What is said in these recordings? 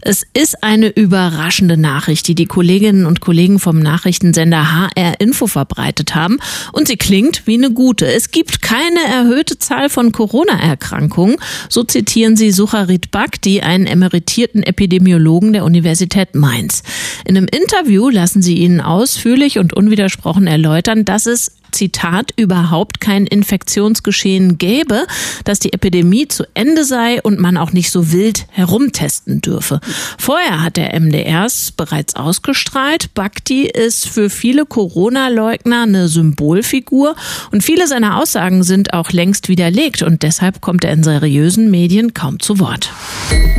Es ist eine überraschende Nachricht, die die Kolleginnen und Kollegen vom Nachrichtensender HR Info verbreitet haben. Und sie klingt wie eine gute. Es gibt keine erhöhte Zahl von Corona-Erkrankungen. So zitieren sie Sucharit Bhakti, einen emeritierten Epidemiologen der Universität Mainz. In einem Interview lassen sie ihnen ausführlich und unwidersprochen erläutern, dass es Zitat, überhaupt kein Infektionsgeschehen gäbe, dass die Epidemie zu Ende sei und man auch nicht so wild herumtesten dürfe. Vorher hat der MDRs bereits ausgestrahlt. Bhakti ist für viele Corona-Leugner eine Symbolfigur und viele seiner Aussagen sind auch längst widerlegt und deshalb kommt er in seriösen Medien kaum zu Wort.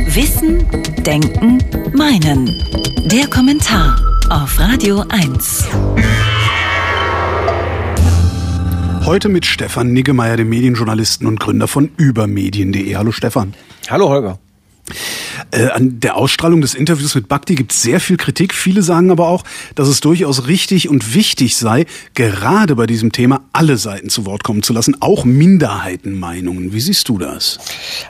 Wissen, Denken, Meinen. Der Kommentar auf Radio 1. Heute mit Stefan Niggemeier, dem Medienjournalisten und Gründer von übermedien.de. Hallo Stefan. Hallo Holger. Äh, an der Ausstrahlung des Interviews mit Bhakti gibt es sehr viel Kritik. Viele sagen aber auch, dass es durchaus richtig und wichtig sei, gerade bei diesem Thema alle Seiten zu Wort kommen zu lassen, auch Minderheitenmeinungen. Wie siehst du das?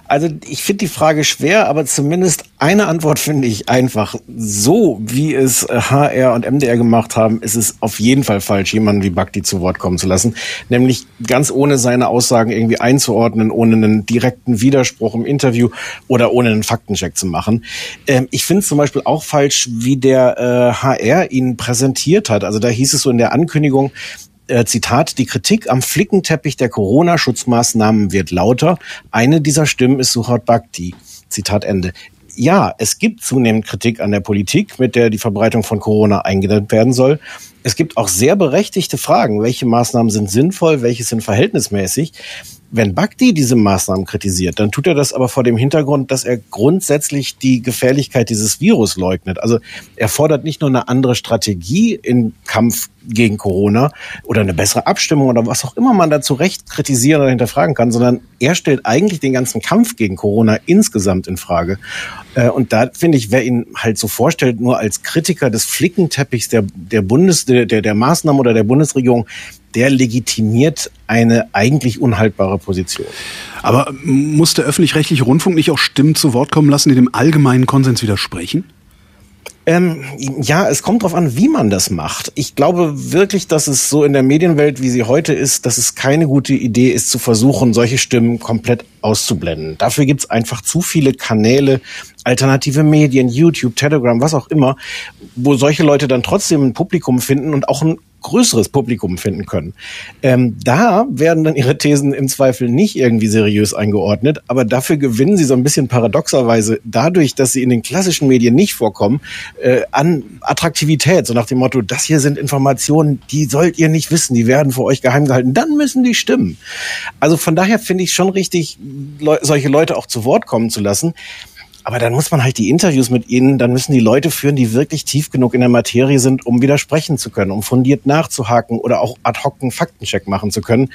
Also ich finde die Frage schwer, aber zumindest eine Antwort finde ich einfach. So wie es HR und MDR gemacht haben, ist es auf jeden Fall falsch, jemanden wie Bhakti zu Wort kommen zu lassen. Nämlich ganz ohne seine Aussagen irgendwie einzuordnen, ohne einen direkten Widerspruch im Interview oder ohne einen Faktencheck zu machen. Ähm, ich finde zum Beispiel auch falsch, wie der äh, HR ihn präsentiert hat. Also da hieß es so in der Ankündigung, äh, Zitat, die Kritik am Flickenteppich der Corona-Schutzmaßnahmen wird lauter. Eine dieser Stimmen ist Suhat Bhakti. Zitat Ende. Ja, es gibt zunehmend Kritik an der Politik, mit der die Verbreitung von Corona eingedämmt werden soll. Es gibt auch sehr berechtigte Fragen. Welche Maßnahmen sind sinnvoll? Welche sind verhältnismäßig? Wenn Bhakti diese Maßnahmen kritisiert, dann tut er das aber vor dem Hintergrund, dass er grundsätzlich die Gefährlichkeit dieses Virus leugnet. Also er fordert nicht nur eine andere Strategie im Kampf gegen Corona oder eine bessere Abstimmung oder was auch immer man dazu recht kritisieren oder hinterfragen kann, sondern er stellt eigentlich den ganzen Kampf gegen Corona insgesamt in Frage. Äh, und da finde ich, wer ihn halt so vorstellt, nur als Kritiker des Flickenteppichs der, der Bundes, der, der Maßnahmen oder der Bundesregierung, der legitimiert eine eigentlich unhaltbare Position. Aber muss der öffentlich-rechtliche Rundfunk nicht auch Stimmen zu Wort kommen lassen, die dem allgemeinen Konsens widersprechen? Ähm, ja, es kommt darauf an, wie man das macht. Ich glaube wirklich, dass es so in der Medienwelt, wie sie heute ist, dass es keine gute Idee ist, zu versuchen, solche Stimmen komplett auszublenden. Dafür gibt's einfach zu viele Kanäle, alternative Medien, YouTube, Telegram, was auch immer, wo solche Leute dann trotzdem ein Publikum finden und auch ein größeres Publikum finden können. Ähm, da werden dann ihre Thesen im Zweifel nicht irgendwie seriös eingeordnet, aber dafür gewinnen sie so ein bisschen paradoxerweise dadurch, dass sie in den klassischen Medien nicht vorkommen, äh, an Attraktivität, so nach dem Motto, das hier sind Informationen, die sollt ihr nicht wissen, die werden für euch geheim gehalten, dann müssen die stimmen. Also von daher finde ich schon richtig, le solche Leute auch zu Wort kommen zu lassen. Aber dann muss man halt die Interviews mit ihnen, dann müssen die Leute führen, die wirklich tief genug in der Materie sind, um widersprechen zu können, um fundiert nachzuhaken oder auch ad hoc einen Faktencheck machen zu können.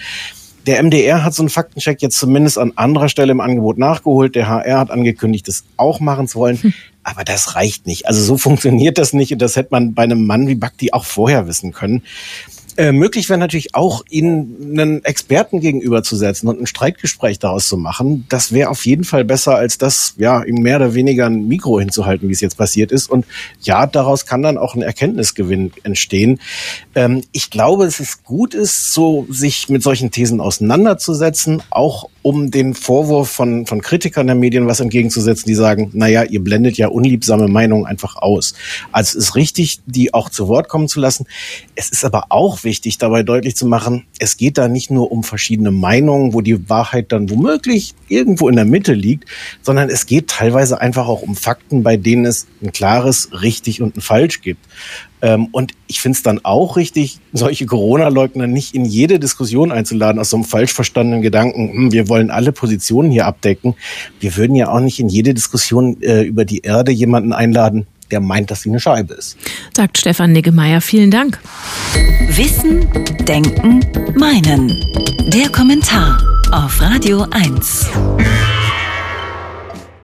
Der MDR hat so einen Faktencheck jetzt zumindest an anderer Stelle im Angebot nachgeholt. Der HR hat angekündigt, das auch machen zu wollen. Hm. Aber das reicht nicht. Also so funktioniert das nicht. Und das hätte man bei einem Mann wie Bakti auch vorher wissen können. Äh, möglich wäre natürlich auch, ihnen einen Experten gegenüberzusetzen und ein Streitgespräch daraus zu machen. Das wäre auf jeden Fall besser, als das, ja, ihm mehr oder weniger ein Mikro hinzuhalten, wie es jetzt passiert ist. Und ja, daraus kann dann auch ein Erkenntnisgewinn entstehen. Ähm, ich glaube, es ist gut ist, so sich mit solchen Thesen auseinanderzusetzen, auch um den Vorwurf von, von Kritikern der Medien was entgegenzusetzen, die sagen, naja, ihr blendet ja unliebsame Meinungen einfach aus. Also es ist richtig, die auch zu Wort kommen zu lassen. Es ist aber auch wichtig, dabei deutlich zu machen, es geht da nicht nur um verschiedene Meinungen, wo die Wahrheit dann womöglich irgendwo in der Mitte liegt, sondern es geht teilweise einfach auch um Fakten, bei denen es ein klares richtig und ein falsch gibt. Ähm, und ich finde es dann auch richtig, solche Corona-Leugner nicht in jede Diskussion einzuladen aus so einem falsch verstandenen Gedanken, hm, wir wollen alle Positionen hier abdecken. Wir würden ja auch nicht in jede Diskussion äh, über die Erde jemanden einladen, der meint, dass sie eine Scheibe ist. Sagt Stefan Niggemeier. Vielen Dank. Wissen, Denken, Meinen. Der Kommentar auf Radio 1.